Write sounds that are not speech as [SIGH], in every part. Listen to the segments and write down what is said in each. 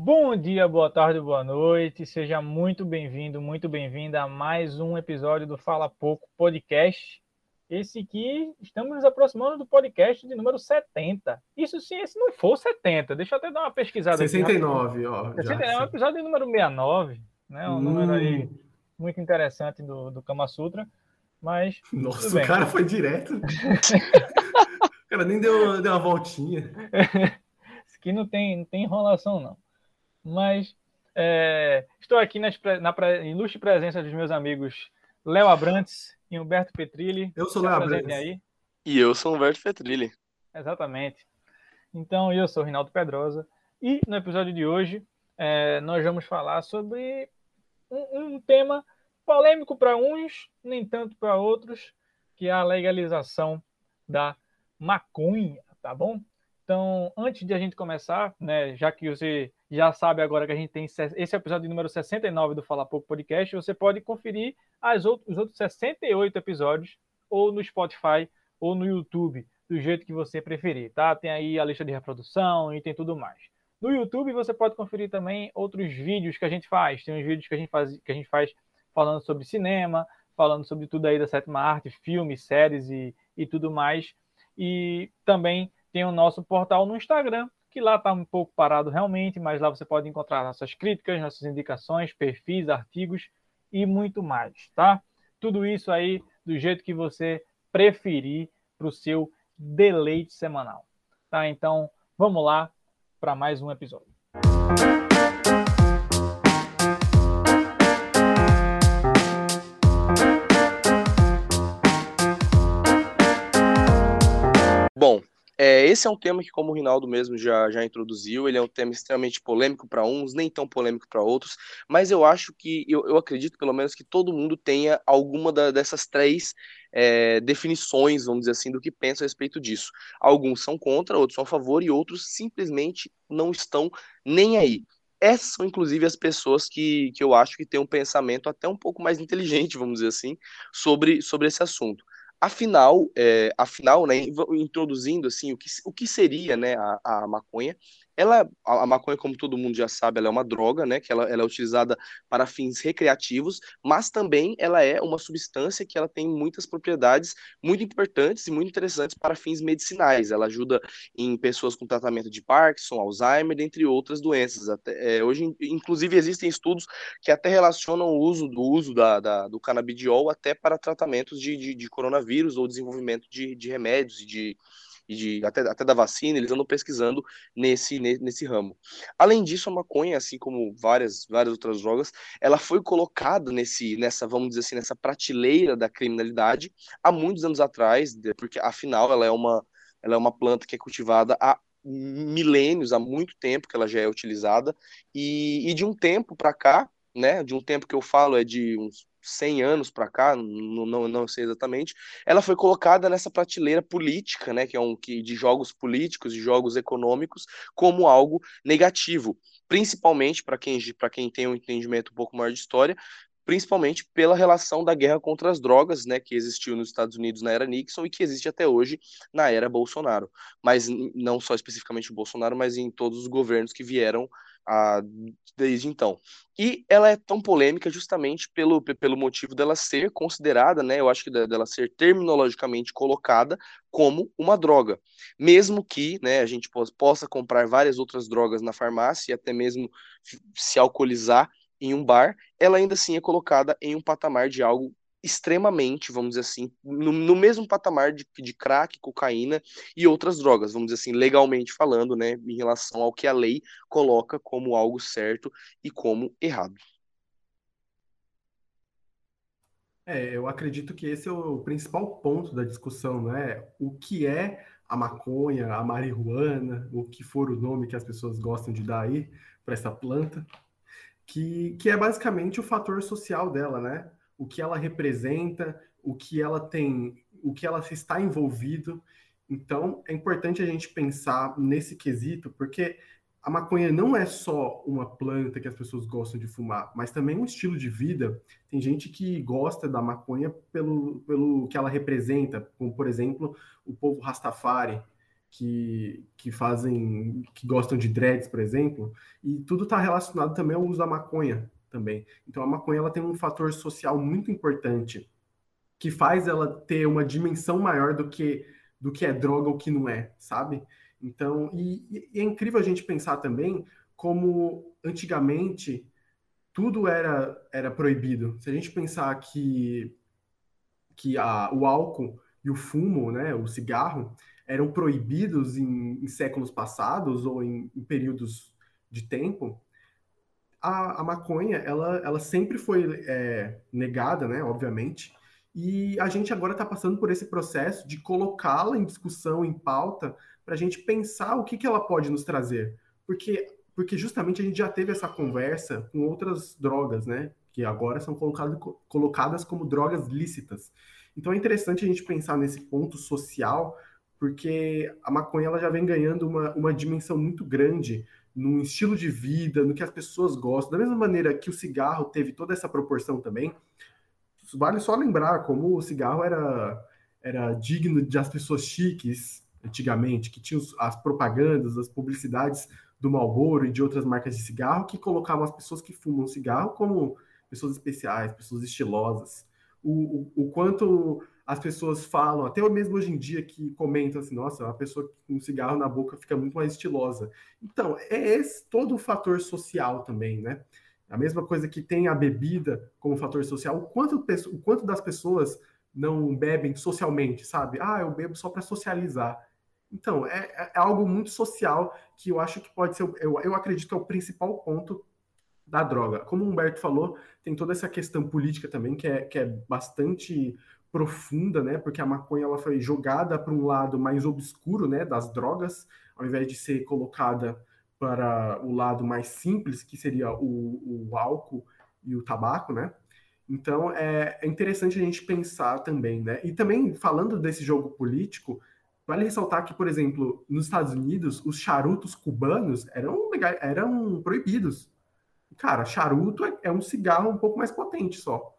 Bom dia, boa tarde, boa noite. Seja muito bem-vindo, muito bem-vinda a mais um episódio do Fala Pouco Podcast. Esse aqui, estamos nos aproximando do podcast de número 70. Isso sim, se não for 70, deixa eu até dar uma pesquisada 69, aqui. ó. 69 é um episódio número 69, né? Um hum. número aí hum. muito interessante do, do Kama Sutra. Mas. Nossa, o cara foi direto. [LAUGHS] o cara nem deu, deu uma voltinha. [LAUGHS] Isso aqui não tem, não tem enrolação, não. Mas é, estou aqui na, na ilustre presença dos meus amigos Léo Abrantes e Humberto Petrilli. Eu sou Léo Abrantes. Aí. E eu sou Humberto Petrilli. Exatamente. Então, eu sou Rinaldo Pedrosa. E no episódio de hoje, é, nós vamos falar sobre um, um tema polêmico para uns, nem tanto para outros, que é a legalização da maconha, tá bom? Então, antes de a gente começar, né, já que você já sabe agora que a gente tem esse episódio número 69 do Fala Pouco Podcast, você pode conferir as outros, os outros 68 episódios ou no Spotify ou no YouTube, do jeito que você preferir, tá? Tem aí a lista de reprodução e tem tudo mais. No YouTube você pode conferir também outros vídeos que a gente faz. Tem uns vídeos que a gente faz, que a gente faz falando sobre cinema, falando sobre tudo aí da sétima arte, filmes, séries e, e tudo mais. E também tem o nosso portal no Instagram, que lá está um pouco parado realmente, mas lá você pode encontrar nossas críticas, nossas indicações, perfis, artigos e muito mais, tá? Tudo isso aí do jeito que você preferir para o seu deleite semanal, tá? Então, vamos lá para mais um episódio. Bom, é, esse é um tema que, como o Rinaldo mesmo já, já introduziu, ele é um tema extremamente polêmico para uns, nem tão polêmico para outros, mas eu acho que, eu, eu acredito pelo menos que todo mundo tenha alguma da, dessas três é, definições, vamos dizer assim, do que pensa a respeito disso. Alguns são contra, outros são a favor e outros simplesmente não estão nem aí essas são inclusive as pessoas que, que eu acho que têm um pensamento até um pouco mais inteligente, vamos dizer assim, sobre, sobre esse assunto. Afinal, é, afinal, né, introduzindo assim o que, o que seria, né, a, a maconha, ela, a, maconha, como todo mundo já sabe, ela é uma droga, né? Que ela, ela é utilizada para fins recreativos, mas também ela é uma substância que ela tem muitas propriedades muito importantes e muito interessantes para fins medicinais. Ela ajuda em pessoas com tratamento de Parkinson, Alzheimer, dentre outras doenças. Até, é, hoje, inclusive, existem estudos que até relacionam o uso do uso da, da do canabidiol até para tratamentos de, de, de coronavírus ou desenvolvimento de, de remédios e de e de, até, até da vacina, eles andam pesquisando nesse, nesse ramo. Além disso, a maconha, assim como várias, várias outras drogas, ela foi colocada nesse, nessa, vamos dizer assim, nessa prateleira da criminalidade há muitos anos atrás, porque afinal ela é uma, ela é uma planta que é cultivada há milênios, há muito tempo que ela já é utilizada, e, e de um tempo para cá, né, de um tempo que eu falo é de uns 100 anos para cá, não, não, não sei exatamente, ela foi colocada nessa prateleira política, né, que é um que de jogos políticos, de jogos econômicos, como algo negativo, principalmente para quem para quem tem um entendimento um pouco maior de história, principalmente pela relação da guerra contra as drogas, né, que existiu nos Estados Unidos na era Nixon e que existe até hoje na era Bolsonaro. Mas não só especificamente o Bolsonaro, mas em todos os governos que vieram a, desde então. E ela é tão polêmica justamente pelo, pelo motivo dela ser considerada, né, eu acho que dela ser terminologicamente colocada como uma droga. Mesmo que né, a gente possa comprar várias outras drogas na farmácia e até mesmo se alcoolizar em um bar, ela ainda assim é colocada em um patamar de algo extremamente, vamos dizer assim, no, no, mesmo patamar de, de crack, cocaína e outras drogas, vamos dizer assim, legalmente falando, né, em relação ao que a lei coloca como algo certo e como errado. É, eu acredito que esse é o principal ponto da discussão, né? O que é a maconha, a marihuana, o que for o nome que as pessoas gostam de dar aí para essa planta, que, que é basicamente o fator social dela, né? O que ela representa, o que ela tem, o que ela está envolvido. Então, é importante a gente pensar nesse quesito, porque a maconha não é só uma planta que as pessoas gostam de fumar, mas também um estilo de vida. Tem gente que gosta da maconha pelo, pelo que ela representa, como, por exemplo, o povo Rastafari, que, que fazem, que gostam de dreads, por exemplo, e tudo está relacionado também ao uso da maconha também. Então a maconha ela tem um fator social muito importante que faz ela ter uma dimensão maior do que do que é droga ou que não é, sabe? Então, e, e é incrível a gente pensar também como antigamente tudo era era proibido. Se a gente pensar que que a, o álcool e o fumo, né, o cigarro, eram proibidos em, em séculos passados ou em, em, períodos de tempo, a, a maconha ela, ela sempre foi é, negada, né, obviamente, e a gente agora está passando por esse processo de colocá-la em discussão, em pauta, para a gente pensar o que, que ela pode nos trazer. Porque, porque justamente a gente já teve essa conversa com outras drogas, né? Que agora são colocadas, colocadas como drogas lícitas. Então é interessante a gente pensar nesse ponto social, porque a maconha ela já vem ganhando uma, uma dimensão muito grande no estilo de vida, no que as pessoas gostam. Da mesma maneira que o cigarro teve toda essa proporção também, vale só lembrar como o cigarro era, era digno de as pessoas chiques antigamente, que tinham as propagandas, as publicidades do Marlboro e de outras marcas de cigarro que colocavam as pessoas que fumam cigarro como pessoas especiais, pessoas estilosas. O, o, o quanto as pessoas falam, até mesmo hoje em dia que comentam assim, nossa, uma pessoa com um cigarro na boca fica muito mais estilosa. Então, é esse todo o fator social também, né? A mesma coisa que tem a bebida como fator social, o quanto, o quanto das pessoas não bebem socialmente, sabe? Ah, eu bebo só para socializar. Então, é, é, é, algo muito social que eu acho que pode ser, eu, eu acredito que é o principal ponto da droga. Como o Humberto falou, tem toda essa questão política também, que é, que é bastante profunda, né? Porque a maconha ela foi jogada para um lado mais obscuro, né, das drogas, ao invés de ser colocada para o lado mais simples, que seria o, o álcool e o tabaco, né? Então é, é, interessante a gente pensar também, né? E também falando desse jogo político, vale ressaltar que, por exemplo, nos Estados Unidos, os charutos cubanos eram, eram proibidos. Cara, charuto é, é um cigarro um pouco mais potente só.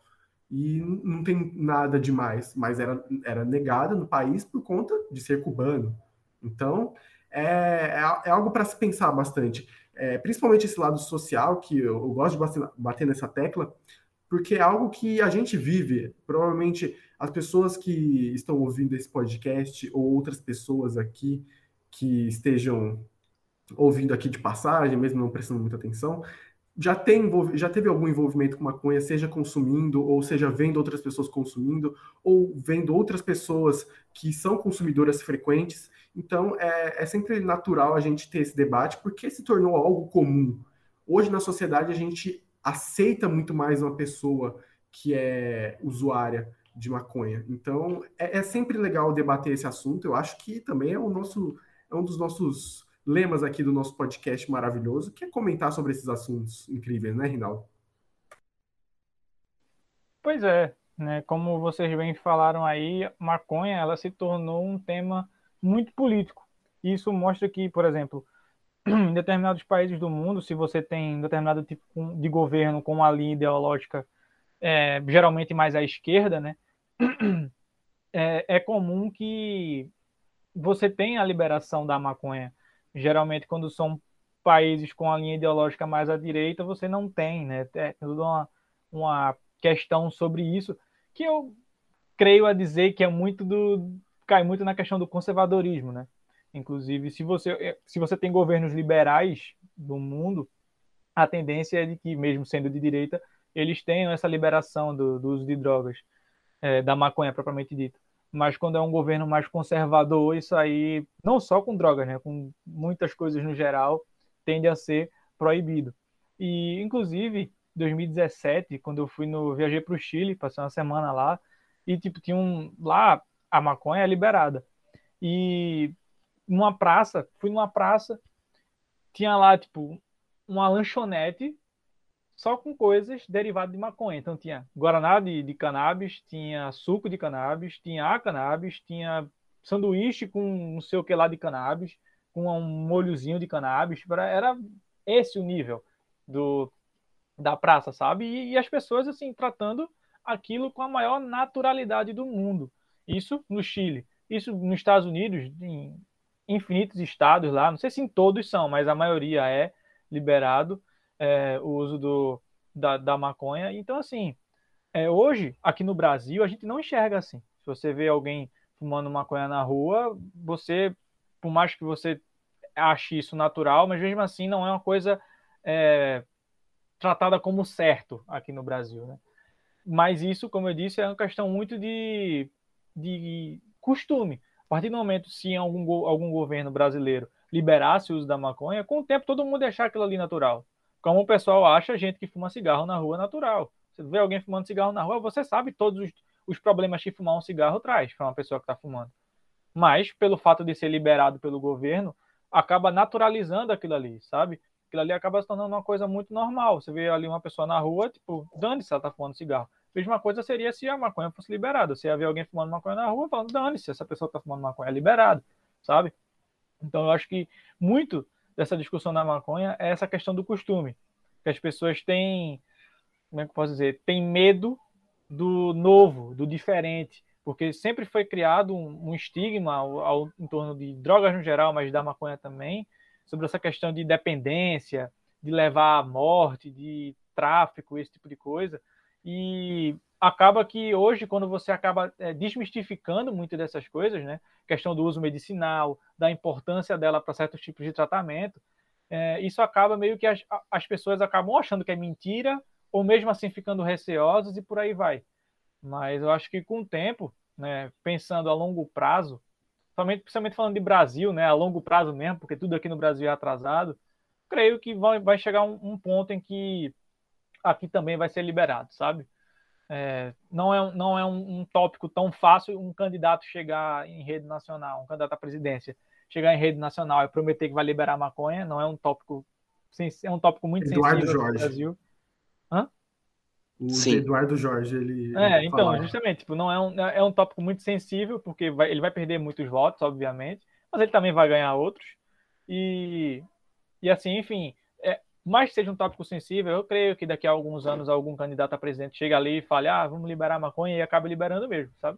E não tem nada demais, mas era, era negado no país por conta de ser cubano. Então, é, é, é algo para se pensar bastante. É, principalmente esse lado social, que eu, eu gosto de bater, bater nessa tecla, porque é algo que a gente vive. Provavelmente as pessoas que estão ouvindo esse podcast ou outras pessoas aqui que estejam ouvindo aqui de passagem, mesmo não prestando muita atenção, já, tem, já teve algum envolvimento com maconha, seja consumindo, ou seja vendo outras pessoas consumindo, ou vendo outras pessoas que são consumidoras frequentes. Então, é, é sempre natural a gente ter esse debate, porque se tornou algo comum. Hoje, na sociedade, a gente aceita muito mais uma pessoa que é usuária de maconha. Então, é, é sempre legal debater esse assunto. Eu acho que também é o nosso é um dos nossos lemas aqui do nosso podcast maravilhoso, que é comentar sobre esses assuntos incríveis, né, Rinaldo? Pois é, né? Como vocês bem falaram aí, maconha ela se tornou um tema muito político. Isso mostra que, por exemplo, [CLEARS THROAT] em determinados países do mundo, se você tem determinado tipo de governo com uma linha ideológica é, geralmente mais à esquerda, né? [CLEARS THROAT] É, é comum que você tenha a liberação da maconha geralmente quando são países com a linha ideológica mais à direita, você não tem, né? É toda uma, uma questão sobre isso que eu creio a dizer que é muito do cai muito na questão do conservadorismo, né? Inclusive, se você se você tem governos liberais do mundo, a tendência é de que mesmo sendo de direita, eles tenham essa liberação do, do uso de drogas, é, da maconha propriamente dita mas quando é um governo mais conservador, isso aí, não só com drogas, né, com muitas coisas no geral, tende a ser proibido. E, inclusive, 2017, quando eu fui no, viajei para o Chile, passei uma semana lá, e, tipo, tinha um, lá, a maconha é liberada. E numa praça, fui numa praça, tinha lá, tipo, uma lanchonete só com coisas derivadas de maconha. Então tinha guaraná de, de cannabis, tinha suco de cannabis, tinha a cannabis, tinha sanduíche com não sei o que lá de cannabis, com um molhozinho de cannabis. Era esse o nível do da praça, sabe? E, e as pessoas assim tratando aquilo com a maior naturalidade do mundo. Isso no Chile, isso nos Estados Unidos, em, infinitos estados lá, não sei se em todos são, mas a maioria é liberado é, o uso do, da, da maconha. Então, assim, é, hoje, aqui no Brasil, a gente não enxerga assim. Se você vê alguém fumando maconha na rua, você, por mais que você ache isso natural, mas mesmo assim não é uma coisa é, tratada como certo aqui no Brasil, né? Mas isso, como eu disse, é uma questão muito de, de costume. A partir do momento, se algum, algum governo brasileiro liberasse o uso da maconha, com o tempo todo mundo ia achar aquilo ali natural. Como o pessoal acha gente que fuma cigarro na rua natural. Você vê alguém fumando cigarro na rua, você sabe todos os, os problemas que fumar um cigarro traz para uma pessoa que está fumando. Mas, pelo fato de ser liberado pelo governo, acaba naturalizando aquilo ali, sabe? Aquilo ali acaba se tornando uma coisa muito normal. Você vê ali uma pessoa na rua, tipo, dane-se ela tá fumando cigarro. A mesma coisa seria se a maconha fosse liberada. Ia ver alguém fumando maconha na rua, falando, dane-se, essa pessoa tá fumando maconha, é liberado, sabe? Então eu acho que muito dessa discussão da maconha é essa questão do costume. Que as pessoas têm, como é que eu posso dizer, têm medo do novo, do diferente, porque sempre foi criado um, um estigma ao, ao, em torno de drogas no geral, mas da maconha também, sobre essa questão de dependência, de levar à morte, de tráfico, esse tipo de coisa. E acaba que hoje, quando você acaba é, desmistificando muito dessas coisas, né? Questão do uso medicinal, da importância dela para certos tipos de tratamento, é, isso acaba meio que as, as pessoas acabam achando que é mentira, ou mesmo assim ficando receosas e por aí vai. Mas eu acho que com o tempo, né, pensando a longo prazo, somente, principalmente falando de Brasil, né, a longo prazo mesmo, porque tudo aqui no Brasil é atrasado, creio que vai, vai chegar um, um ponto em que aqui também vai ser liberado, sabe? É, não é, não é um, um, tópico tão fácil um candidato chegar em rede nacional, um candidato à presidência, chegar em rede nacional e prometer que vai liberar maconha, não é um tópico é um tópico muito Eduardo sensível Jorge. no Brasil. Hã? O Sim. Eduardo Jorge, ele. É, então, falava. justamente, tipo, não é um, é um tópico muito sensível, porque vai, ele vai perder muitos votos, obviamente, mas ele também vai ganhar outros. E, e assim, enfim, mais que seja um tópico sensível, eu creio que daqui a alguns anos algum candidato a presidente chega ali e fale, ah, vamos liberar a maconha e acaba liberando mesmo, sabe?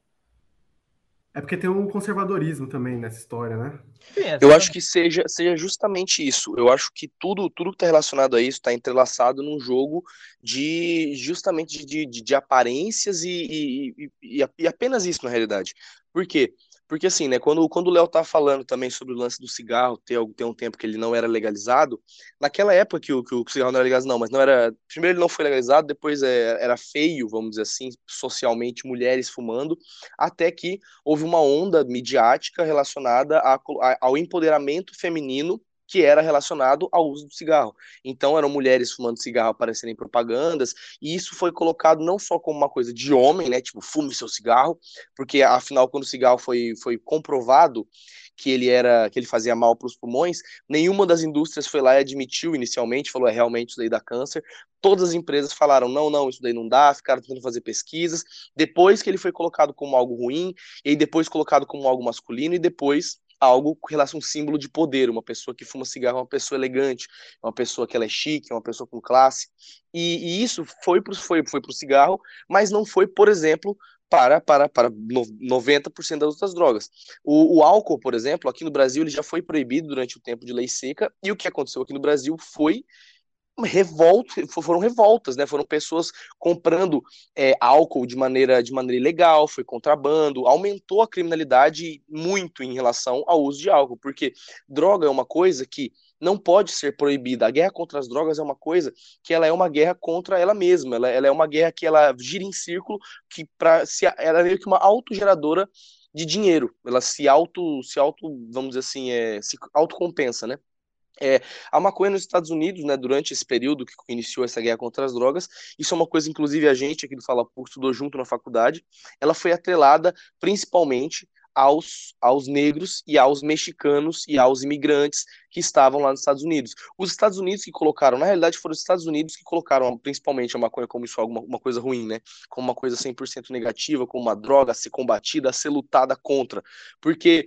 É porque tem um conservadorismo também nessa história, né? Sim, Eu acho que seja, seja justamente isso. Eu acho que tudo tudo que está relacionado a isso está entrelaçado num jogo de justamente de, de, de aparências e, e, e, e apenas isso na realidade. Por quê? Porque assim, né, quando, quando o Léo tá falando também sobre o lance do cigarro, ter, ter um tempo que ele não era legalizado, naquela época que o, que o cigarro não era legalizado, não, mas não era. Primeiro ele não foi legalizado, depois é, era feio, vamos dizer assim, socialmente, mulheres fumando, até que houve uma onda midiática relacionada a, a, ao empoderamento feminino que era relacionado ao uso do cigarro. Então eram mulheres fumando cigarro aparecendo em propagandas, e isso foi colocado não só como uma coisa de homem, né, tipo, fume seu cigarro, porque afinal quando o cigarro foi, foi comprovado que ele era que ele fazia mal para os pulmões, nenhuma das indústrias foi lá e admitiu inicialmente, falou é realmente isso daí dá câncer. Todas as empresas falaram não, não, isso daí não dá, ficaram tentando fazer pesquisas. Depois que ele foi colocado como algo ruim, e depois colocado como algo masculino e depois algo com relação a um símbolo de poder. Uma pessoa que fuma cigarro é uma pessoa elegante, é uma pessoa que ela é chique, é uma pessoa com classe. E, e isso foi para foi, foi o cigarro, mas não foi, por exemplo, para, para, para 90% das outras drogas. O, o, álcool, por exemplo, aqui no Brasil, ele já foi proibido durante o tempo de lei seca, e o que aconteceu aqui no Brasil foi revolta, foram revoltas, né? Foram pessoas comprando é, álcool de maneira, de maneira ilegal, foi contrabando, aumentou a criminalidade muito em relação ao uso de álcool, porque droga é uma coisa que não pode ser proibida. A guerra contra as drogas é uma coisa que ela é uma guerra contra ela mesma. Ela, ela é uma guerra que ela gira em círculo, que para se ela é meio que uma autogeradora de dinheiro. Ela se auto, se auto, vamos dizer assim, é, se autocompensa, né? É, a maconha nos Estados Unidos, né, durante esse período que iniciou essa guerra contra as drogas, isso é uma coisa, inclusive, a gente aqui do Fala Por estudou junto na faculdade, ela foi atrelada principalmente aos, aos negros e aos mexicanos e aos imigrantes que estavam lá nos Estados Unidos. Os Estados Unidos que colocaram, na realidade foram os Estados Unidos que colocaram principalmente a maconha como isso alguma uma coisa ruim, né? Como uma coisa 100% negativa, como uma droga a ser combatida, a ser lutada contra. Porque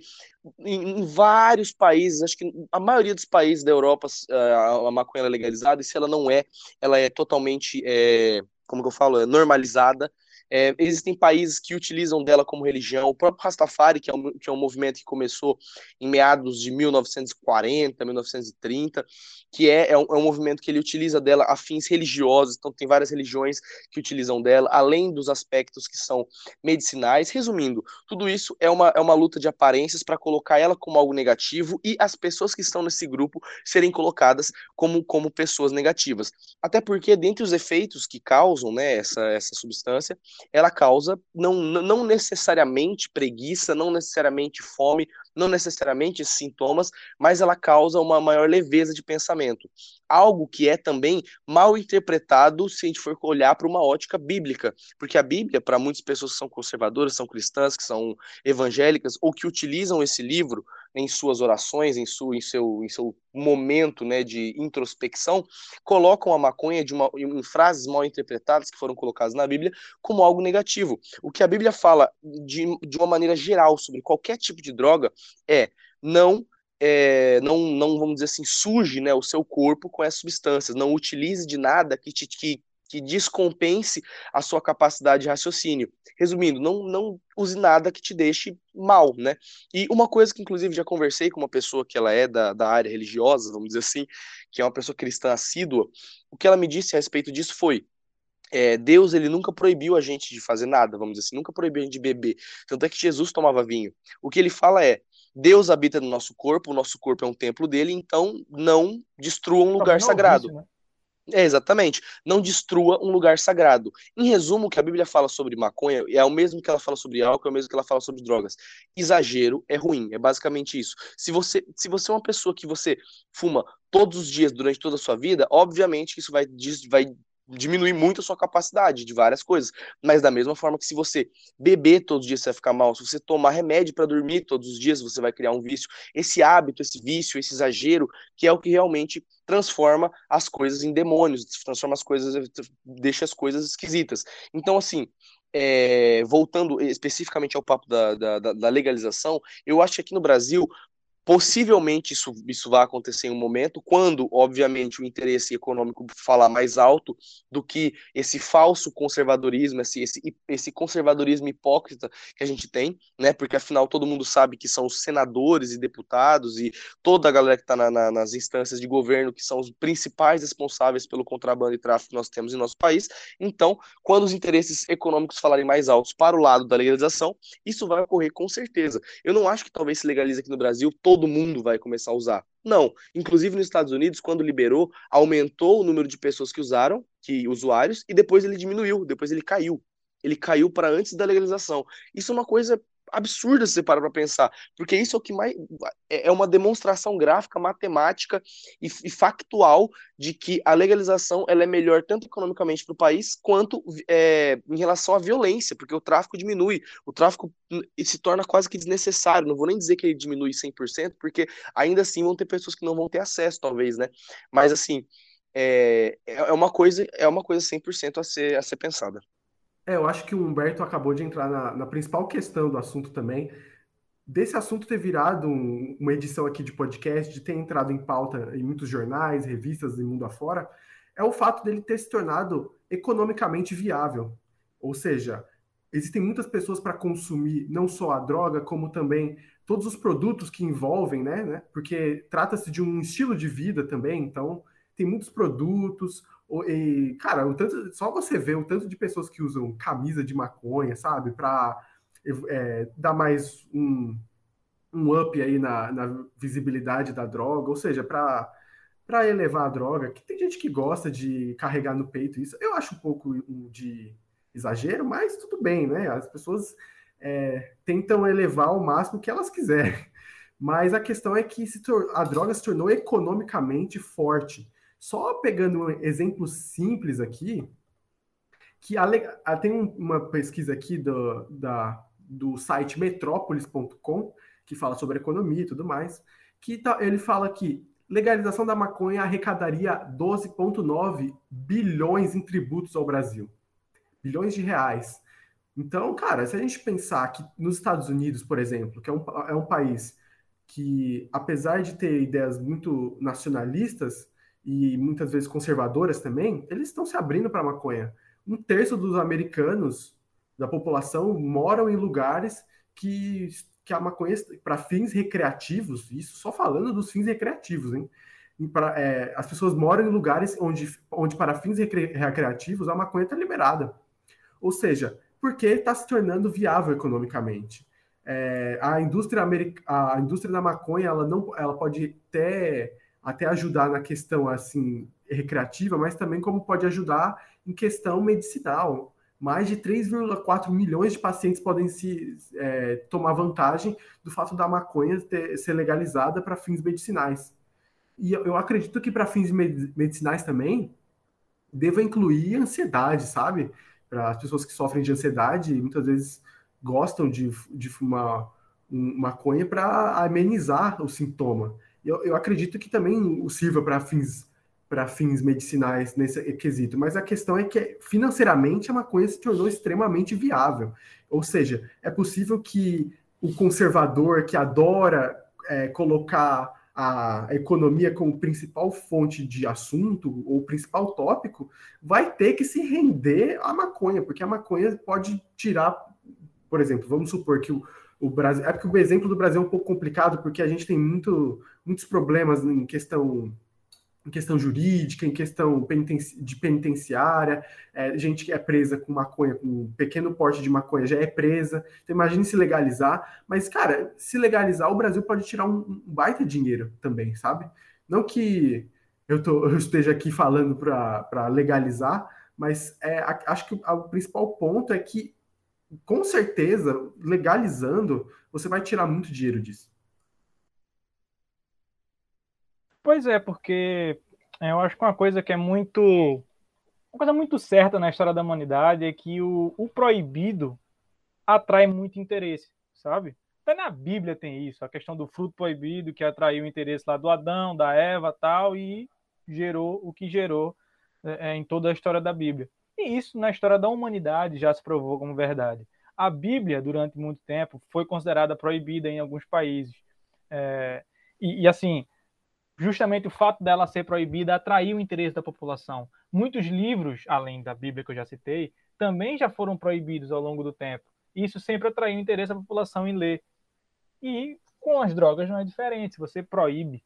em, em vários países, acho que a maioria dos países da Europa a, a maconha é legalizada e se ela não é, ela é totalmente, é, como que eu falo, é normalizada É, existem países que utilizam dela como religião. O próprio Rastafari, que é, um, que é um movimento que começou em meados de 1940, 1930, que é, é, um, é um movimento que ele utiliza dela a fins religiosos. Então, tem várias religiões que utilizam dela, além dos aspectos que são medicinais. Resumindo, tudo isso é uma, é uma luta de aparências para colocar ela como algo negativo e as pessoas que estão nesse grupo serem colocadas como, como pessoas negativas. Até porque, dentre os efeitos que causam né, essa, essa substância, ela causa não, não necessariamente preguiça, não necessariamente fome, não necessariamente sintomas, mas ela causa uma maior leveza de pensamento. Algo que é também mal interpretado se a gente for olhar para uma ótica bíblica, porque a Bíblia, para muitas pessoas que são conservadoras, são cristãs, que são evangélicas, ou que utilizam esse livro em suas orações, em, sua, em, seu, em seu momento né, de introspecção, colocam a maconha de uma, em frases mal interpretadas que foram colocadas na Bíblia como algo negativo. O que a Bíblia fala de, de uma maneira geral sobre qualquer tipo de droga é não é, não, não, vamos dizer assim, suje né, o seu corpo com essas substâncias, não utilize de nada que, te, que, que descompense a sua capacidade de raciocínio. Resumindo, não, não use nada que te deixe mal, né? E uma coisa que, inclusive, já conversei com uma pessoa que ela é da, da área religiosa, vamos dizer assim, que é uma pessoa cristã assídua, o que ela me disse a respeito disso foi, é, Deus ele nunca proibiu a gente de fazer nada, vamos dizer assim, nunca proibiu a gente de beber. Tanto é que Jesus tomava vinho. O que ele fala é: Deus habita no nosso corpo, o nosso corpo é um templo dele, então não destrua um lugar sagrado. Vício, né? É, exatamente. Não destrua um lugar sagrado. Em resumo, o que a Bíblia fala sobre maconha é o mesmo que ela fala sobre álcool, é o mesmo que ela fala sobre drogas. Exagero é ruim, é basicamente isso. Se você, se você é uma pessoa que você fuma todos os dias durante toda a sua vida, obviamente isso vai, vai diminuir muito a sua capacidade de várias coisas. Mas da mesma forma que se você beber todos os dias você vai ficar mal, se você tomar remédio para dormir todos os dias você vai criar um vício. Esse hábito, esse vício, esse exagero, que é o que realmente transforma as coisas em demônios, transforma as coisas, deixa as coisas esquisitas. Então, assim, é, voltando especificamente ao papo da, da, da, legalização, eu acho que aqui no Brasil Possivelmente isso, isso vai acontecer em um momento, quando, obviamente, o interesse econômico falar mais alto do que esse falso conservadorismo, esse, esse, esse conservadorismo hipócrita que a gente tem, né? Porque afinal todo mundo sabe que são os senadores e deputados e toda a galera que está na, na, nas instâncias de governo que são os principais responsáveis pelo contrabando e tráfico que nós temos em nosso país. Então, quando os interesses econômicos falarem mais altos para o lado da legalização, isso vai ocorrer com certeza. Eu não acho que talvez se legalize aqui no Brasil todo mundo vai começar a usar. Não. Inclusive nos Estados Unidos, quando liberou, aumentou o número de pessoas que usaram, que usuários, e depois ele diminuiu, depois ele caiu. Ele caiu para antes da legalização. Isso é uma coisa absurda se você parar para pensar, porque isso é o que mais é, é uma demonstração gráfica, matemática e, e factual de que a legalização ela é melhor tanto economicamente para o país quanto é, em relação à violência, porque o tráfico diminui, o tráfico se torna quase que desnecessário. Não vou nem dizer que ele diminui 100%, porque ainda assim vão ter pessoas que não vão ter acesso, talvez, né? Mas assim, é, é uma coisa é uma coisa 100% a ser a ser pensada. É, eu acho que o Humberto acabou de entrar na, na principal questão do assunto também. Desse assunto ter virado um, uma edição aqui de podcast, de ter entrado em pauta em muitos jornais, revistas e mundo afora, é o fato dele ter se tornado economicamente viável. Ou seja, existem muitas pessoas para consumir não só a droga, como também todos os produtos que envolvem, né? né? Porque trata-se de um estilo de vida também, então tem muitos produtos, e, cara, o tanto, só você vê o tanto de pessoas que usam camisa de maconha, sabe? Para é, dar mais um, um up aí na, na visibilidade da droga, ou seja, para para elevar a droga, que tem gente que gosta de carregar no peito isso. Eu acho um pouco de exagero, mas tudo bem, né? As pessoas é, tentam elevar ao máximo que elas quiserem. Mas a questão é que a droga se tornou economicamente forte. Só pegando um exemplo simples aqui, que tem uma pesquisa aqui do, da, do site metrópolis.com, que fala sobre economia e tudo mais, que tá, ele fala que legalização da maconha arrecadaria 12,9 bilhões em tributos ao Brasil. Bilhões de reais. Então, cara, se a gente pensar que nos Estados Unidos, por exemplo, que é um, é um país que, apesar de ter ideias muito nacionalistas, e muitas vezes conservadoras também, eles estão se abrindo para a maconha. Um terço dos americanos da população moram em lugares que, que a maconha, para fins recreativos, isso só falando dos fins recreativos, hein? Pra, é, as pessoas moram em lugares onde, onde para fins recreativos, a maconha está liberada. Ou seja, porque está se tornando viável economicamente. É, a, indústria america, a indústria da maconha ela não, ela pode até, até ajudar na questão assim recreativa, mas também como pode ajudar em questão medicinal. Mais de 3,4 milhões de pacientes podem se é, tomar vantagem do fato da maconha ter, ser legalizada para fins medicinais. E eu acredito que para fins medicinais também deva incluir ansiedade, sabe? Para as pessoas que sofrem de ansiedade, muitas vezes gostam de, de fumar maconha para amenizar o sintoma. Eu, eu acredito que também sirva para fins para fins medicinais nesse quesito, mas a questão é que financeiramente a maconha se tornou extremamente viável. Ou seja, é possível que o conservador que adora é, colocar a economia como principal fonte de assunto ou principal tópico, vai ter que se render à maconha, porque a maconha pode tirar, por exemplo, vamos supor que o, o Brasil. É porque o exemplo do Brasil é um pouco complicado, porque a gente tem muito, muitos problemas em questão em questão jurídica, em questão de penitenciária, é, gente que é presa com maconha, com um pequeno porte de maconha já é presa. Então imagine se legalizar, mas cara, se legalizar, o Brasil pode tirar um, um baita dinheiro também, sabe? Não que eu, tô, eu esteja aqui falando para legalizar, mas é, acho que o principal ponto é que, com certeza, legalizando, você vai tirar muito dinheiro disso. Pois é, porque é, eu acho que uma coisa que é muito. Uma coisa muito certa na história da humanidade é que o, o proibido atrai muito interesse, sabe? Até na Bíblia tem isso, a questão do fruto proibido que atraiu o interesse lá do Adão, da Eva tal, e gerou o que gerou é, é, em toda a história da Bíblia. E isso na história da humanidade já se provou como verdade. A Bíblia, durante muito tempo, foi considerada proibida em alguns países. É, e, e, assim, justamente o fato dela ser proibida atraiu o interesse da população. Muitos livros, além da Bíblia que eu já citei, também já foram proibidos ao longo do tempo. Isso sempre atraiu o interesse da população em ler. E com as drogas não é diferente. Você proíbe,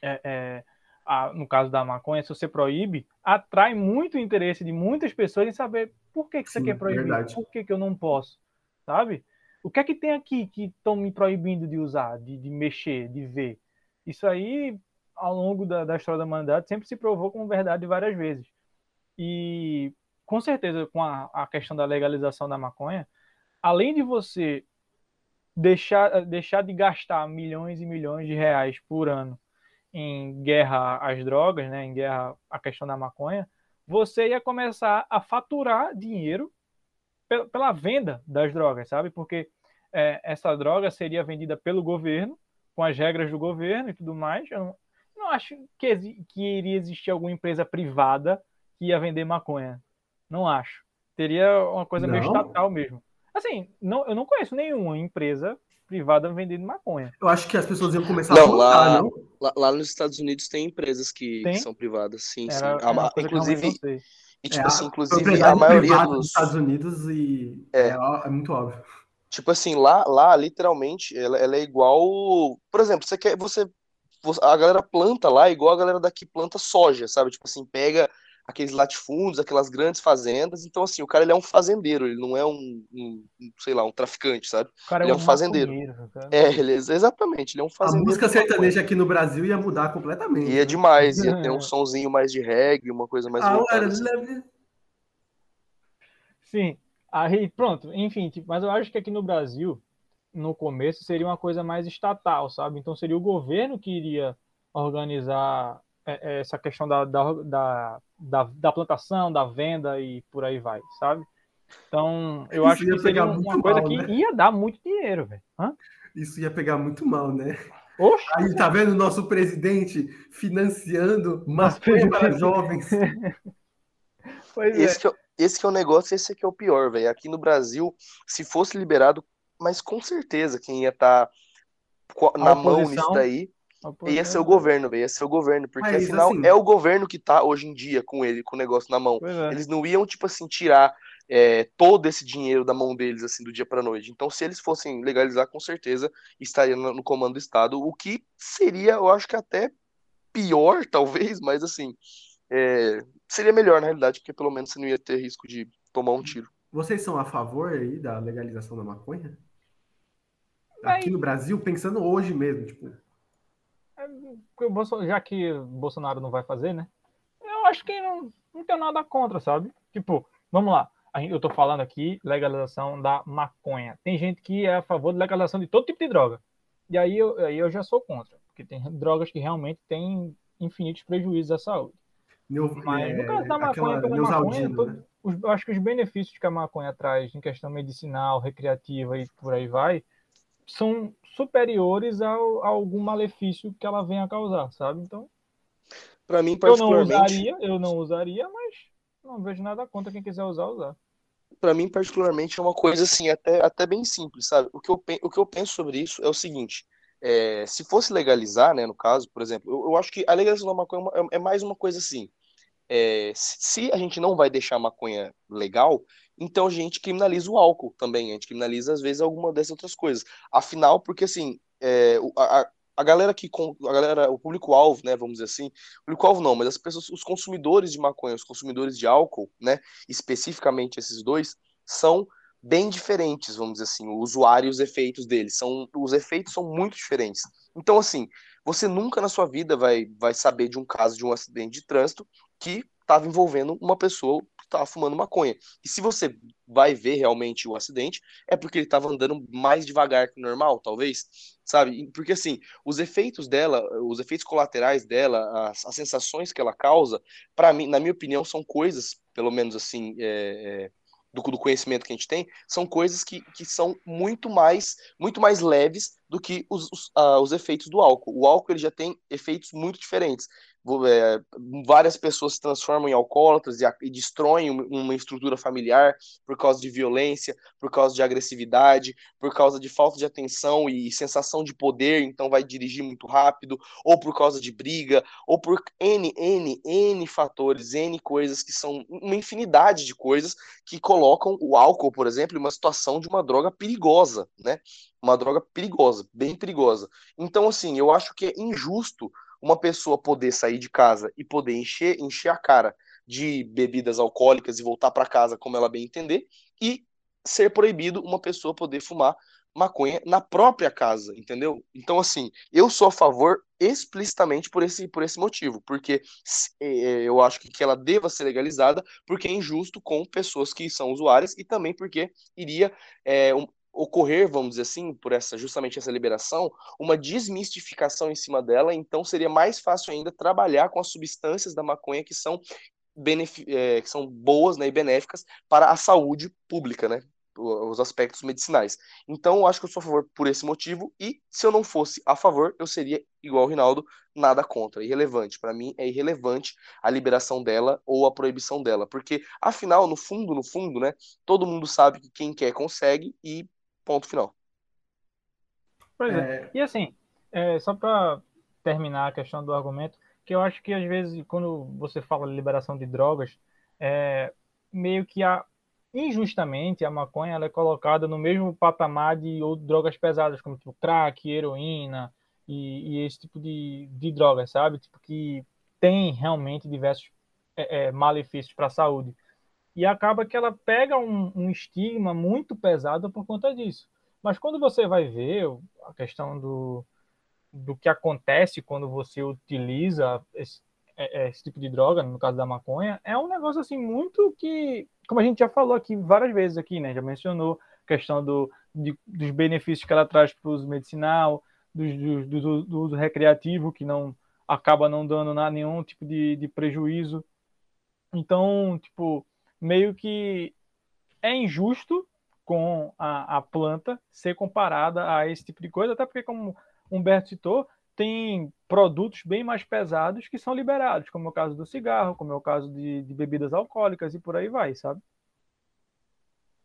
é, é, a, no caso da maconha, se você proíbe, atrai muito interesse de muitas pessoas em saber por que, que você quer proibir, verdade. por que, que eu não posso, sabe? O que é que tem aqui que estão me proibindo de usar, de, de mexer, de ver? Isso aí, ao longo da, da história da humanidade, sempre se provou como verdade várias vezes. E, com certeza, com a, a questão da legalização da maconha, além de você deixar, deixar de gastar milhões e milhões de reais por ano em guerra às drogas, né, em guerra à questão da maconha, você ia começar a faturar dinheiro pela venda das drogas, sabe? Porque é, essa droga seria vendida pelo governo com as regras do governo e tudo mais. Eu não, não acho que, que iria existir alguma empresa privada que ia vender maconha. Não acho. Teria uma coisa não. meio estatal mesmo. Assim, não, eu não conheço nenhuma empresa privada vendendo maconha. Eu acho que as pessoas iam começar não, a voltar, lá, não? Lá, lá, nos Estados Unidos tem empresas que, tem? que são privadas, sim, Era, sim. A, inclusive, e, tipo é, assim, inclusive a maioria dos Estados Unidos e é. é, é muito óbvio. Tipo assim, lá, lá literalmente, ela, ela, é igual. Por exemplo, você quer. Você, a galera planta lá igual a galera daqui planta soja, sabe? Tipo assim, pega aqueles latifúndios, aquelas grandes fazendas. Então, assim, o cara ele é um fazendeiro, ele não é um, um sei lá, um traficante, sabe? Cara, ele é um, fazendeiro. É, ele, exatamente, ele é um fazendeiro. A música sertaneja aqui no Brasil ia mudar completamente. Ia né? demais, ia ter [LAUGHS] um sonzinho mais de reggae, uma coisa mais. Ah, era, assim. Sim, Aí, pronto, enfim, tipo, mas eu acho que aqui no Brasil, no começo, seria uma coisa mais estatal, sabe? Então seria o governo que iria organizar é, é, essa questão da, da, da, da, da plantação, da venda e por aí vai, sabe? Então, eu Isso acho que seria uma coisa mal, que né? ia dar muito dinheiro, velho. Isso ia pegar muito mal, né? Oxe. Aí tá vendo o nosso presidente financiando maconha para jovens. [LAUGHS] pois Esse é. Que eu, esse que é o negócio, esse que é o pior, velho. Aqui no Brasil, se fosse liberado, mas com certeza quem ia estar tá na mão nisso daí ia ser o governo, velho. Ia ser o governo. Porque mas, afinal assim... é o governo que tá hoje em dia com ele, com o negócio na mão. É. Eles não iam, tipo assim, tirar é, todo esse dinheiro da mão deles, assim, do dia para noite. Então, se eles fossem legalizar, com certeza estaria no, no comando do Estado, o que seria, eu acho que até pior, [LAUGHS] talvez, mas assim, é, seria melhor na realidade, porque pelo menos você não ia ter risco de tomar um tiro. Vocês são a favor aí da legalização da maconha? Aqui no Brasil, pensando hoje mesmo, tipo. É, já que Bolsonaro não vai fazer, né? Eu acho que não, não tenho nada contra, sabe? Tipo, vamos lá. Eu tô falando aqui legalização da maconha. Tem gente que é a favor de legalização de todo tipo de droga. E aí eu, aí eu já sou contra. Porque tem drogas que realmente têm infinitos prejuízos à saúde. Meu, Mas no caso da maconha, pela maconha, né? os, eu acho que os benefícios que a maconha traz em questão medicinal, recreativa e por aí vai, são superiores ao, a algum malefício que ela venha a causar, sabe? Então, para mim particularmente, eu não usaria, eu não usaria, mas não vejo nada contra quem quiser usar usar. Para mim particularmente é uma coisa assim até, até bem simples, sabe? O que eu, o que eu penso sobre isso é o seguinte: é, se fosse legalizar, né, no caso, por exemplo, eu, eu acho que a legalização da maconha é, é mais uma coisa assim é, se a gente não vai deixar a maconha legal, então a gente criminaliza o álcool também, a gente criminaliza às vezes alguma dessas outras coisas. Afinal, porque assim, é, a, a galera que a galera, o público-alvo, né, vamos dizer assim, público-alvo não, mas as pessoas, os consumidores de maconha, os consumidores de álcool, né, especificamente esses dois, são bem diferentes, vamos dizer assim, o usuário e os efeitos deles, são os efeitos são muito diferentes. Então assim, você nunca na sua vida vai vai saber de um caso de um acidente de trânsito que estava envolvendo uma pessoa estava fumando maconha. E se você vai ver realmente o acidente, é porque ele estava andando mais devagar que o normal, talvez, sabe? Porque assim, os efeitos dela, os efeitos colaterais dela, as, as sensações que ela causa, para mim, na minha opinião, são coisas, pelo menos assim, é, é, do, do, conhecimento que a gente tem, são coisas que, que são muito mais, muito mais leves do que os, os, uh, os efeitos do álcool. O álcool ele já tem efeitos muito diferentes é, várias pessoas se transformam em alcoólatras e, e, destroem uma estrutura familiar por causa de violência, por causa de agressividade, por causa de falta de atenção e sensação de poder, então vai dirigir muito rápido, ou por causa de briga, ou por N, N, N fatores, N coisas que são uma infinidade de coisas que colocam o álcool, por exemplo, em uma situação de uma droga perigosa, né? Uma droga perigosa, bem perigosa. Então, assim, eu acho que é injusto uma pessoa poder sair de casa e poder encher, encher a cara de bebidas alcoólicas e voltar para casa como ela bem entender, e ser proibido uma pessoa poder fumar maconha na própria casa, entendeu? Então, assim, eu sou a favor explicitamente por esse, por esse motivo, porque é, é, eu acho que ela deva ser legalizada, porque é injusto com pessoas que são usuárias e também porque iria é, ocorrer, vamos dizer assim, por essa justamente essa liberação, uma desmistificação em cima dela, então seria mais fácil ainda trabalhar com as substâncias da maconha que são é, que são boas né, e benéficas para a saúde pública, né? Os aspectos medicinais. Então, eu acho que eu sou a favor por esse motivo, e se eu não fosse a favor, eu seria igual o Rinaldo, nada contra, irrelevante. Para mim, é irrelevante a liberação dela ou a proibição dela, porque, afinal, no fundo, no fundo, né, todo mundo sabe que quem quer consegue, e Ponto final. Pois é. é. E assim, é, só para terminar a questão do argumento, que eu acho que às vezes, quando você fala de liberação de drogas, é, meio que a, injustamente a maconha ela é colocada no mesmo patamar de outras drogas pesadas, como tipo crack, heroína e, e esse tipo de, de drogas, sabe? Tipo, que tem realmente diversos é, é, malefícios para a saúde e acaba que ela pega um, um, estigma muito pesado por conta disso. Mas quando você vai ver a questão do, do que acontece quando você utiliza esse, é, é, esse tipo de droga, no caso da maconha, é um negócio assim muito que, como a gente já falou aqui várias vezes aqui, né? Já mencionou a questão do, de, dos benefícios que ela traz para o uso medicinal, do, do, do, uso recreativo, que não acaba não dando nada, nenhum tipo de, de prejuízo. Então, tipo, meio que é injusto com a, a planta ser comparada a esse tipo de coisa, até porque, como Humberto citou, tem produtos bem mais pesados que são liberados, como é o caso do cigarro, como é o caso de, de bebidas alcoólicas e por aí vai, sabe?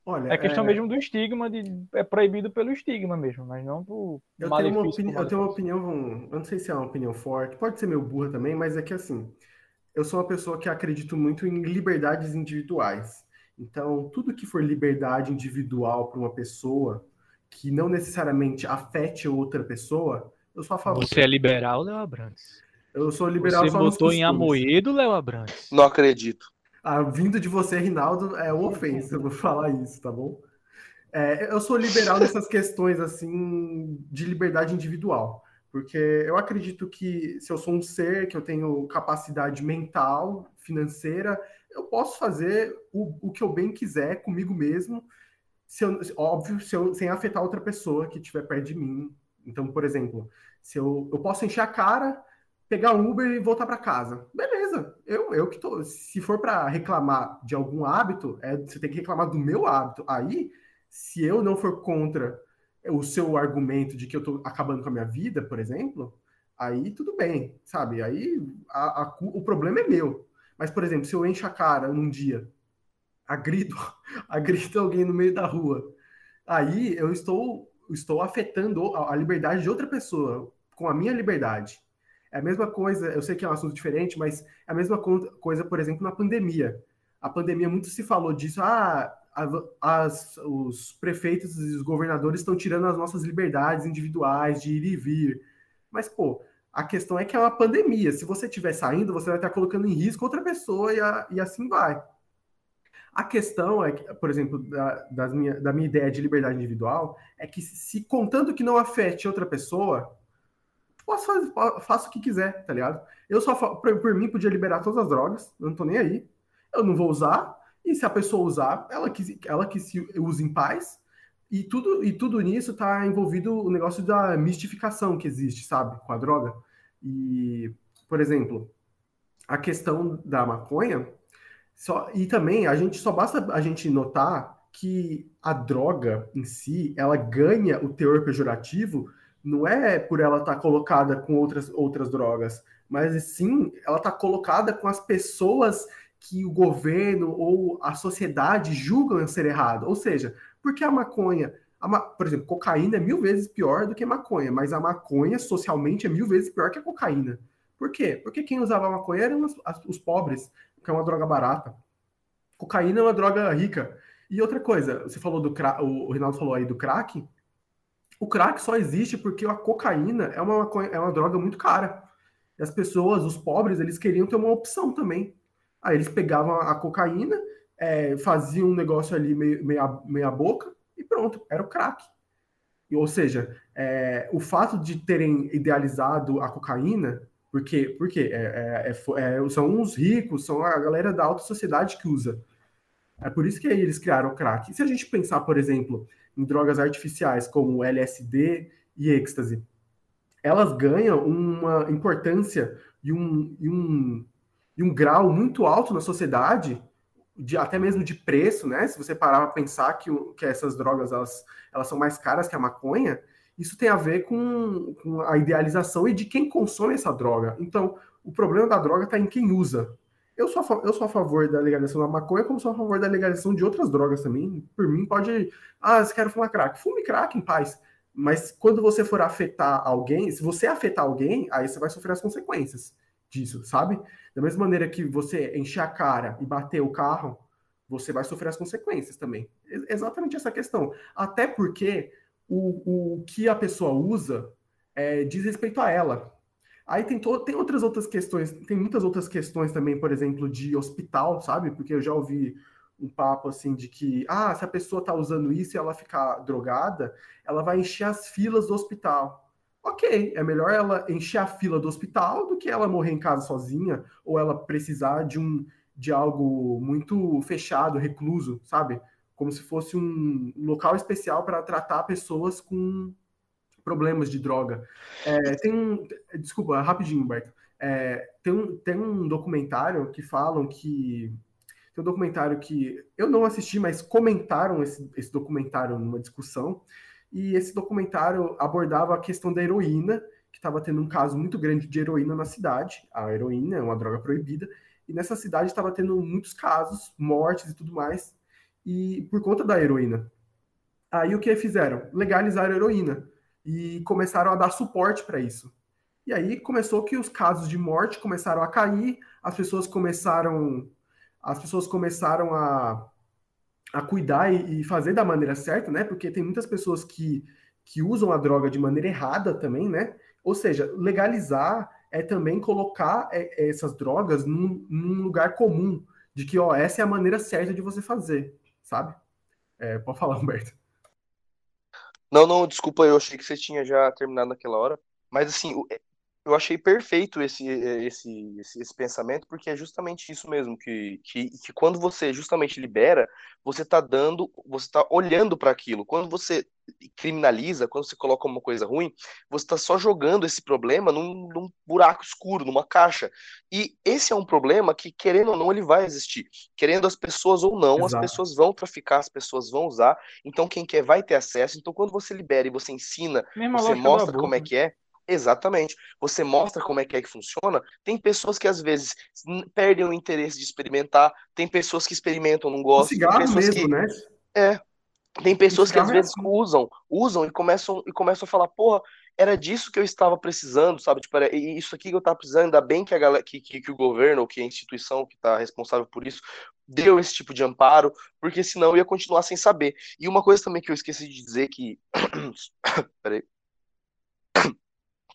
Olha, é questão é... mesmo do estigma, de, é proibido pelo estigma mesmo, mas não por eu tenho, uma opini... eu tenho uma opinião, eu não sei se é uma opinião forte, pode ser meio burra também, mas é que assim, eu sou uma pessoa que acredito muito em liberdades individuais. Então, tudo que for liberdade individual para uma pessoa que não necessariamente afete outra pessoa, eu sou a favor. Você é liberal, Léo Abrantes? Eu sou liberal Você só botou em Amoedo, Léo Abrantes? Não acredito. Ah, vindo de você, Rinaldo, é uma ofensa, eu vou falar isso, tá bom? É, eu sou liberal nessas questões, assim, de liberdade individual. Porque eu acredito que se eu sou um ser, que eu tenho capacidade mental, financeira, eu posso fazer o, o que eu bem quiser comigo mesmo, se eu, óbvio, se eu, sem afetar outra pessoa que estiver perto de mim. Então, por exemplo, se eu, eu posso encher a cara, pegar um Uber e voltar para casa. Beleza, eu, eu que tô. Se for para reclamar de algum hábito, é, você tem que reclamar do meu hábito. Aí, se eu não for contra o seu argumento de que eu tô acabando com a minha vida, por exemplo, aí tudo bem, sabe? Aí a, a, o problema é meu. Mas, por exemplo, se eu encho a cara num dia, agrito, [LAUGHS] agrito alguém no meio da rua, aí eu estou, estou afetando a, a liberdade de outra pessoa com a minha liberdade. É a mesma coisa, eu sei que é um assunto diferente, mas é a mesma coisa, por exemplo, na pandemia. A pandemia muito se falou disso, ah, as, os prefeitos e os governadores estão tirando as nossas liberdades individuais de ir e vir. Mas, pô, a questão é que é uma pandemia. Se você estiver saindo, você vai estar colocando em risco outra pessoa e, a, e assim vai. A questão é que, por exemplo, da, das minha, da minha ideia de liberdade individual, é que se contando que não afete outra pessoa, posso fazer, faço o que quiser, tá ligado? Eu só, por, por mim, podia liberar todas as drogas, eu não tô nem aí. Eu não vou usar, e se a pessoa usar, ela que, ela que se use em paz, e tudo, e tudo nisso está envolvido o negócio da mistificação que existe, sabe, com a droga. E, por exemplo, a questão da maconha, só, e também a gente só basta a gente notar que a droga em si, ela ganha o teor pejorativo, não é por ela estar tá colocada com outras, outras drogas, mas sim ela está colocada com as pessoas que o governo ou a sociedade julgam ser errado. Ou seja, porque a maconha, a ma... por exemplo, cocaína é mil vezes pior do que maconha, mas a maconha socialmente é mil vezes pior que a cocaína. Por quê? Porque quem usava maconha eram os, os pobres, que é uma droga barata. Cocaína é uma droga rica. E outra coisa, você falou do crack, o Rinaldo falou aí do crack. O crack só existe porque a cocaína é uma, é uma droga muito cara. E as pessoas, os pobres, eles queriam ter uma opção também. Aí eles pegavam a cocaína, é, faziam um negócio ali meio, meia, meia boca e pronto, era o crack. Ou seja, é, o fato de terem idealizado a cocaína, porque, porque é, é, é, são uns ricos, são a galera da alta sociedade que usa. É por isso que eles criaram o crack. E se a gente pensar, por exemplo, em drogas artificiais como LSD e êxtase, elas ganham uma importância e um, e um e um grau muito alto na sociedade, de, até mesmo de preço, né? Se você parar para pensar que, que essas drogas elas, elas são mais caras que a maconha, isso tem a ver com, com a idealização e de quem consome essa droga. Então, o problema da droga está em quem usa. Eu sou, a, eu sou a favor da legalização da maconha, como sou a favor da legalização de outras drogas também. Por mim, pode. Ah, você quer fumar crack? Fume crack em paz. Mas quando você for afetar alguém, se você afetar alguém, aí você vai sofrer as consequências disso, sabe? Da mesma maneira que você encher a cara e bater o carro, você vai sofrer as consequências também. Exatamente essa questão. Até porque o, o que a pessoa usa é, diz respeito a ela. Aí tem, to, tem outras outras questões, tem muitas outras questões também, por exemplo, de hospital, sabe? Porque eu já ouvi um papo assim de que, ah, se a pessoa tá usando isso e ela ficar drogada, ela vai encher as filas do hospital ok, é melhor ela encher a fila do hospital do que ela morrer em casa sozinha ou ela precisar de um de algo muito fechado, recluso, sabe? Como se fosse um local especial para tratar pessoas com problemas de droga. É, tem um, desculpa, rapidinho, Humberto. É, tem, um, tem um documentário que falam que tem um documentário que eu não assisti, mas comentaram esse, esse documentário numa discussão e esse documentário abordava a questão da heroína, que estava tendo um caso muito grande de heroína na cidade. A heroína é uma droga proibida, e nessa cidade estava tendo muitos casos, mortes e tudo mais, e por conta da heroína. Aí o que fizeram? Legalizaram a heroína e começaram a dar suporte para isso. E aí começou que os casos de morte começaram a cair, as pessoas começaram as pessoas começaram a a cuidar e, fazer da maneira certa, né? Porque tem muitas pessoas que, que usam a droga de maneira errada também, né? Ou seja, legalizar é também colocar é, essas drogas num, num, lugar comum, de que, ó, essa é a maneira certa de você fazer, sabe? É, pode falar, [LAUGHS] Humberto. Não, não, desculpa, eu achei que você tinha já terminado naquela hora. Mas assim, eu achei perfeito esse, esse, esse, esse, pensamento, porque é justamente isso mesmo, que, que, que quando você justamente libera, você está dando, você está olhando para aquilo. Quando você criminaliza, quando você coloca uma coisa ruim, você está só jogando esse problema num, num, buraco escuro, numa caixa. E esse é um problema que, querendo ou não, ele vai existir. Querendo as pessoas ou não, Exato. as pessoas vão traficar, as pessoas vão usar. Então, quem quer vai ter acesso. Então, quando você libera e você ensina, Mesma você mostra como é que é, Exatamente. Você mostra como é que é que funciona. Tem pessoas que às vezes perdem o interesse de experimentar, tem pessoas que experimentam, não gostam. Cigarro mesmo, que... né? É. Tem pessoas que às é vezes assim. usam, usam e começam e começam a falar, porra, era disso que eu estava precisando, sabe? Tipo, era isso aqui que eu estava precisando, ainda bem que a galera, que, que, que o governo, ou que a instituição que está responsável por isso, deu esse tipo de amparo, porque senão eu ia continuar sem saber. E uma coisa também que eu esqueci de dizer que. [COUGHS] Peraí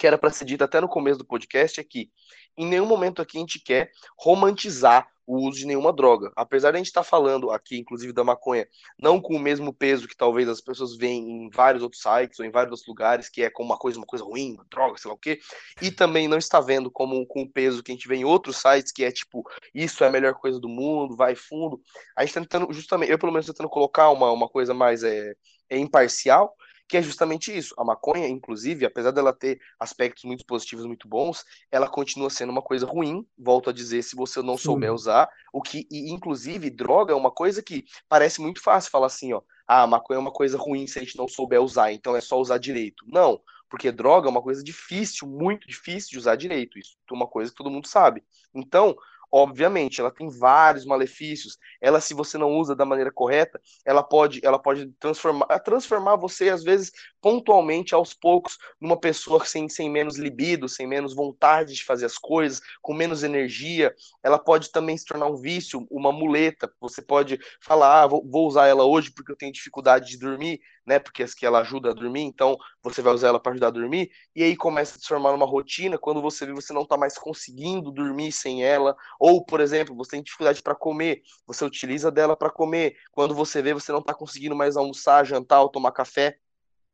que era para ser dito até no começo do podcast, é que em nenhum momento aqui a gente quer romantizar o uso de nenhuma droga. Apesar de a gente estar tá falando aqui, inclusive, da maconha, não com o mesmo peso que talvez as pessoas veem em vários outros sites ou em vários outros lugares, que é como uma coisa, uma coisa ruim, uma droga, sei lá o quê, e também não está vendo como com o peso que a gente vê em outros sites, que é tipo, isso é a melhor coisa do mundo, vai fundo. A gente está tentando, justamente, eu pelo menos tentando colocar uma, uma coisa mais é, é imparcial, que é justamente isso. A maconha, inclusive, apesar dela ter aspectos muito positivos, muito bons, ela continua sendo uma coisa ruim, volto a dizer, se você não Sim. souber usar, o que, e, inclusive, droga é uma coisa que parece muito fácil falar assim, ó, ah, maconha é uma coisa ruim se a gente não souber usar, então é só usar direito. Não, porque droga é uma coisa difícil, muito difícil de usar direito, isso é uma coisa que todo mundo sabe. Então, Obviamente, ela tem vários malefícios. Ela, se você não usa da maneira correta, ela pode, ela pode transformar, transformar você, às vezes, pontualmente, aos poucos, numa pessoa sem, sem menos libido, sem menos vontade de fazer as coisas, com menos energia. Ela pode também se tornar um vício, uma muleta. Você pode falar, ah, vou, vou usar ela hoje porque eu tenho dificuldade de dormir né? Porque que ela ajuda a dormir, então você vai usar ela para ajudar a dormir, e aí começa a se formar uma rotina, quando você vê você não está mais conseguindo dormir sem ela, ou, por exemplo, você tem dificuldade para comer, você utiliza dela para comer, quando você vê você não está conseguindo mais almoçar, jantar ou tomar café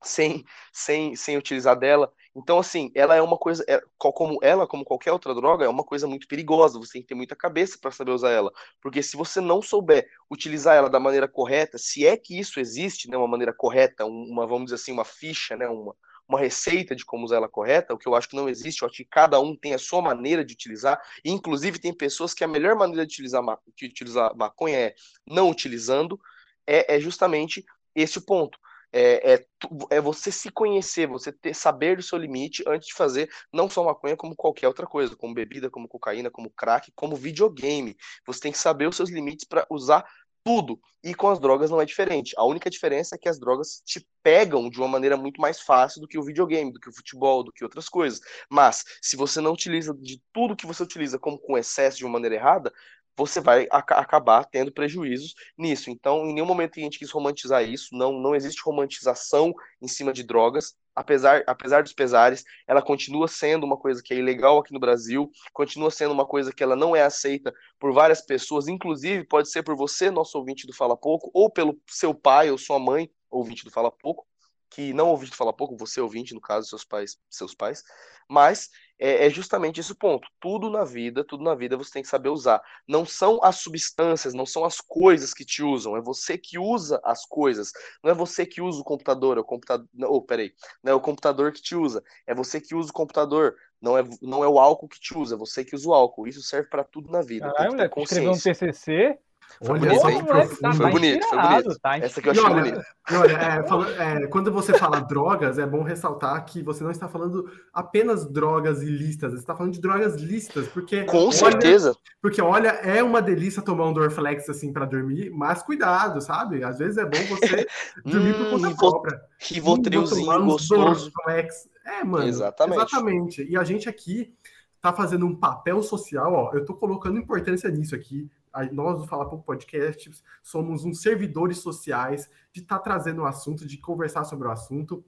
sem, sem, sem utilizar dela. Então, assim, ela é uma coisa, é, como ela, como qualquer outra droga, é uma coisa muito perigosa. Você tem que ter muita cabeça para saber usar ela, porque se você não souber utilizar ela da maneira correta, se é que isso existe, né, uma maneira correta, uma, vamos dizer assim, uma ficha, né, uma, uma receita de como usar ela correta, o que eu acho que não existe, eu acho que cada um tem a sua maneira de utilizar, e inclusive tem pessoas que a melhor maneira de utilizar, de utilizar maconha é não utilizando, é, é justamente esse o ponto é, é, é, você se conhecer, você ter, saber do seu limite antes de fazer não só maconha, como qualquer outra coisa, como bebida, como cocaína, como crack, como videogame. Você tem que saber os seus limites para usar tudo. E com as drogas não é diferente. A única diferença é que as drogas te pegam de uma maneira muito mais fácil do que o videogame, do que o futebol, do que outras coisas. Mas se você não utiliza de tudo que você utiliza como com excesso de uma maneira errada, você vai ac acabar tendo prejuízos nisso. Então, em nenhum momento a gente quis romantizar isso, não, não existe romantização em cima de drogas, apesar, apesar dos pesares, ela continua sendo uma coisa que é ilegal aqui no Brasil, continua sendo uma coisa que ela não é aceita por várias pessoas, inclusive pode ser por você, nosso ouvinte do Fala Pouco, ou pelo seu pai ou sua mãe, ouvinte do Fala Pouco, que não ouvinte do Fala Pouco, você ouvinte, no caso, seus pais, seus pais, mas é, é, justamente esse ponto. Tudo na vida, tudo na vida você tem que saber usar. Não são as substâncias, não são as coisas que te usam, é você que usa as coisas. Não é você que usa o computador, é o computador. Oh, peraí. Não é o computador que te usa, é você que usa o computador. Não é, não é o álcool que te usa, é você que usa o álcool. Isso serve para tudo na vida. Caralho, moleque, escreveu um TCC foi Olha, bonito, hein? Tá foi, bonito, foi bonito. Tá Essa que eu achei olha, bonita. Olha, é, fala, é, quando você fala drogas, é bom ressaltar que você não está falando apenas drogas ilícitas, você está falando de drogas lícitas, porque... Com olha, certeza. Porque, olha, é uma delícia tomar um Dorflex, assim, para dormir, mas cuidado, sabe? Às vezes é bom você [LAUGHS] dormir por conta hum, própria. Rivotrilzinho gostoso. Dorflex. É, mano. Exatamente. Exatamente. E a gente aqui tá fazendo um papel social, ó, eu tô colocando importância nisso aqui, nós do Fala Pouco Podcast somos uns servidores sociais de estar tá trazendo o assunto, de conversar sobre o assunto,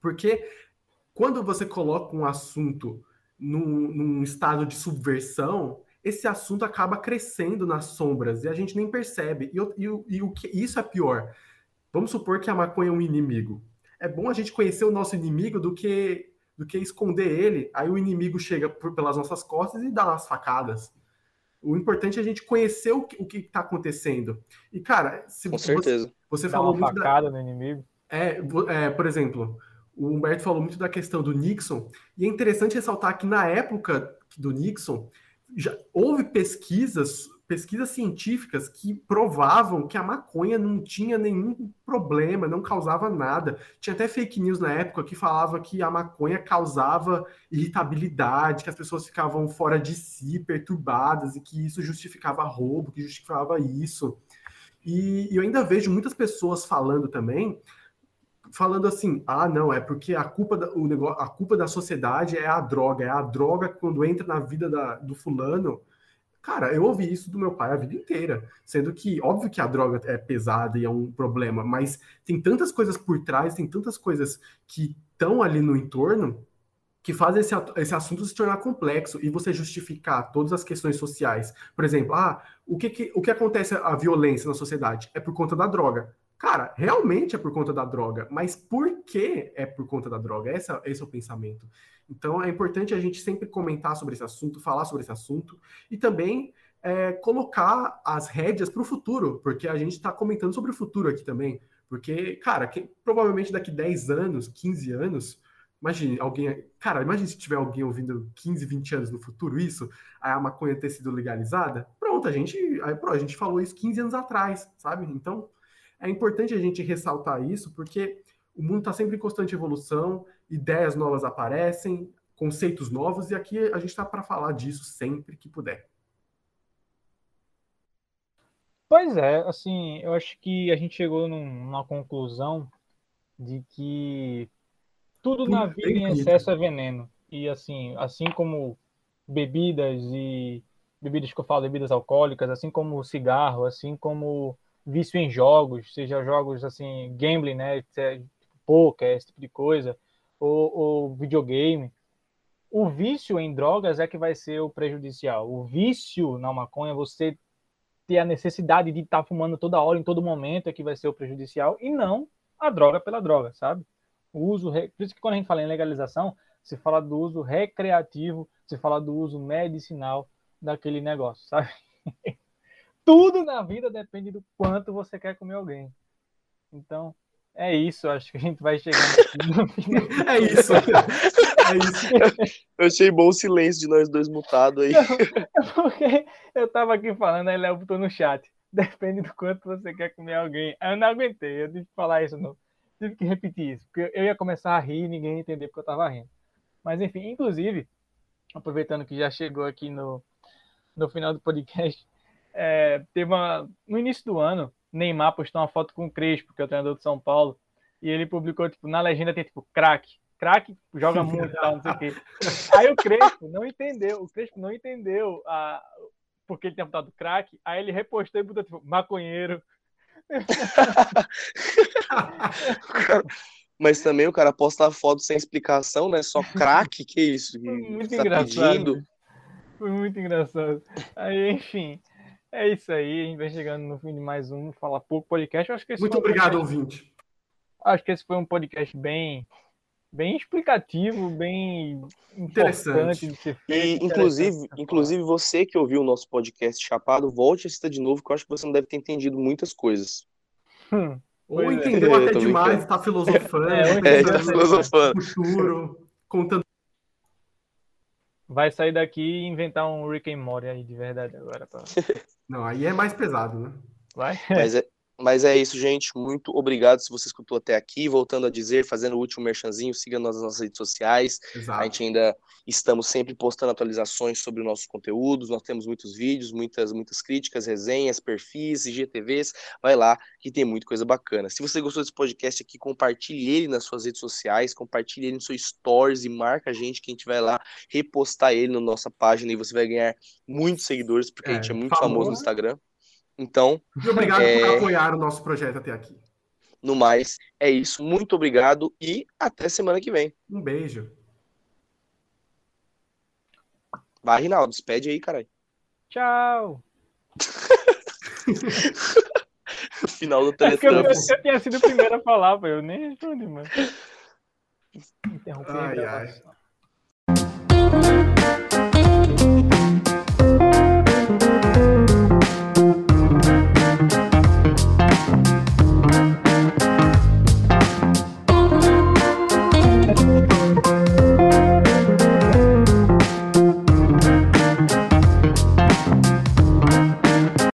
porque quando você coloca um assunto num, num estado de subversão, esse assunto acaba crescendo nas sombras e a gente nem percebe. E, e, e o que isso é pior. Vamos supor que a maconha é um inimigo. É bom a gente conhecer o nosso inimigo do que do que esconder ele. Aí o inimigo chega por, pelas nossas costas e dá umas facadas. O importante é a gente conhecer o que está acontecendo. E, cara, se Com certeza. você, você falou uma muito. facada da... no inimigo. É, é, por exemplo, o Humberto falou muito da questão do Nixon, e é interessante ressaltar que na época do Nixon, já houve pesquisas, pesquisas científicas que provavam que a maconha não tinha nenhum problema, não causava nada. Tinha até fake news na época que falava que a maconha causava irritabilidade, que as pessoas ficavam fora de si, perturbadas, e que isso justificava roubo, que justificava isso. E, e eu ainda vejo muitas pessoas falando também falando assim, ah, não, é porque a culpa da, o negócio, a culpa da sociedade é a droga, é a droga quando entra na vida da, do fulano. Cara, eu ouvi isso do meu pai a vida inteira, sendo que óbvio que a droga é pesada e é um problema, mas tem tantas coisas por trás, tem tantas coisas que estão ali no entorno que fazem esse, esse assunto se tornar complexo e você justificar todas as questões sociais. Por exemplo, ah, o que, que, o que acontece a violência na sociedade? É por conta da droga. Cara, realmente é por conta da droga, mas por que é por conta da droga? Esse é, esse é o pensamento. Então é importante a gente sempre comentar sobre esse assunto, falar sobre esse assunto e também é, colocar as rédeas para o futuro, porque a gente está comentando sobre o futuro aqui também. Porque, cara, que, provavelmente daqui 10 anos, 15 anos, imagine alguém. Cara, imagine se tiver alguém ouvindo 15, 20 anos no futuro isso, a maconha ter sido legalizada. Pronto, a gente, aí, pronto, a gente falou isso 15 anos atrás, sabe? Então é importante a gente ressaltar isso, porque o mundo está sempre em constante evolução, ideias novas aparecem, conceitos novos, e aqui a gente está para falar disso sempre que puder. Pois é, assim, eu acho que a gente chegou num, numa conclusão de que tudo na vida em excesso é veneno. E assim, assim como bebidas e bebidas que eu falo, bebidas alcoólicas, assim como cigarro, assim como vício em jogos, seja jogos assim, gambling, né? Poker, esse tipo de coisa, ou, ou videogame. O vício em drogas é que vai ser o prejudicial. O vício na maconha, você ter a necessidade de estar tá fumando toda hora, em todo momento, é que vai ser o prejudicial, e não a droga pela droga, sabe? O uso, por isso que quando a gente fala em legalização, se fala do uso recreativo, se fala do uso medicinal daquele negócio, sabe? [LAUGHS] tudo na vida depende do quanto você quer comer alguém. Então, é isso. Acho que a gente vai chegando no final. é isso. É isso. Eu achei bom o silêncio de nós dois mutados aí. Não, é porque eu tava aqui falando, aí Léo botou no chat. Depende do quanto você quer comer alguém. Eu não aguentei, eu tive que falar isso, não. Tive que repetir isso, porque eu ia começar a rir e ninguém ia entender porque eu tava rindo. Mas enfim, inclusive, aproveitando que já chegou aqui no, no final do podcast, é, teve uma, no início do ano, Neymar postou uma foto com o Crespo, que é o treinador de São Paulo, e ele publicou, tipo, na legenda tem, tipo, craque. Craque joga muito, tal, não sei o quê. [LAUGHS] Aí o Crespo não entendeu, o Crespo não entendeu a, porque ele tinha botado craque, aí ele repostou e botou, tipo, maconheiro. [LAUGHS] Mas também o cara posta foto sem explicação, né? Só craque, que isso? muito tá engraçado. Pedindo? Foi muito engraçado. Aí, enfim, é isso aí, a gente vai chegando no fim de mais um Fala Pouco podcast. acho que Muito obrigado, um ouvinte. Acho que esse foi um podcast bem, bem explicativo, bem interessante de ser feito. E, inclusive, inclusive, você que ouviu o nosso podcast Chapado, volte a assistir de novo, que eu acho que você não deve ter entendido muitas coisas. Hum, Ou [LAUGHS] entendeu é. até demais, está filosofando, é, é, tá filosofando. futuro, contando vai sair daqui e inventar um Rick and Morty aí de verdade agora. Pra... [LAUGHS] Não, aí é mais pesado, né? Vai? Mas é, Mas é isso, gente. Muito obrigado se você escutou até aqui. Voltando a dizer, fazendo o último merchanzinho, siga nas nossas redes sociais. Exato. A gente ainda estamos sempre postando atualizações sobre os nossos conteúdos. Nós temos muitos vídeos, muitas, muitas críticas, resenhas, perfis, IGTVs. Vai lá que tem muita coisa bacana. Se você gostou desse podcast aqui, compartilhe ele nas suas redes sociais, compartilhe ele no seu stories e marca a gente que a gente vai lá repostar ele na nossa página e você vai ganhar muitos seguidores, porque é, a gente é muito famoso no Instagram. Então. Muito obrigado é... por apoiar o nosso projeto até aqui. No mais, é isso. Muito obrigado e até semana que vem. Um beijo. Vai, Rinaldo, despede aí, caralho. Tchau. [LAUGHS] Final do telefone. É eu, eu, tinha sido o primeiro a falar, eu nem respondi, mano. Interrompi ai, ai.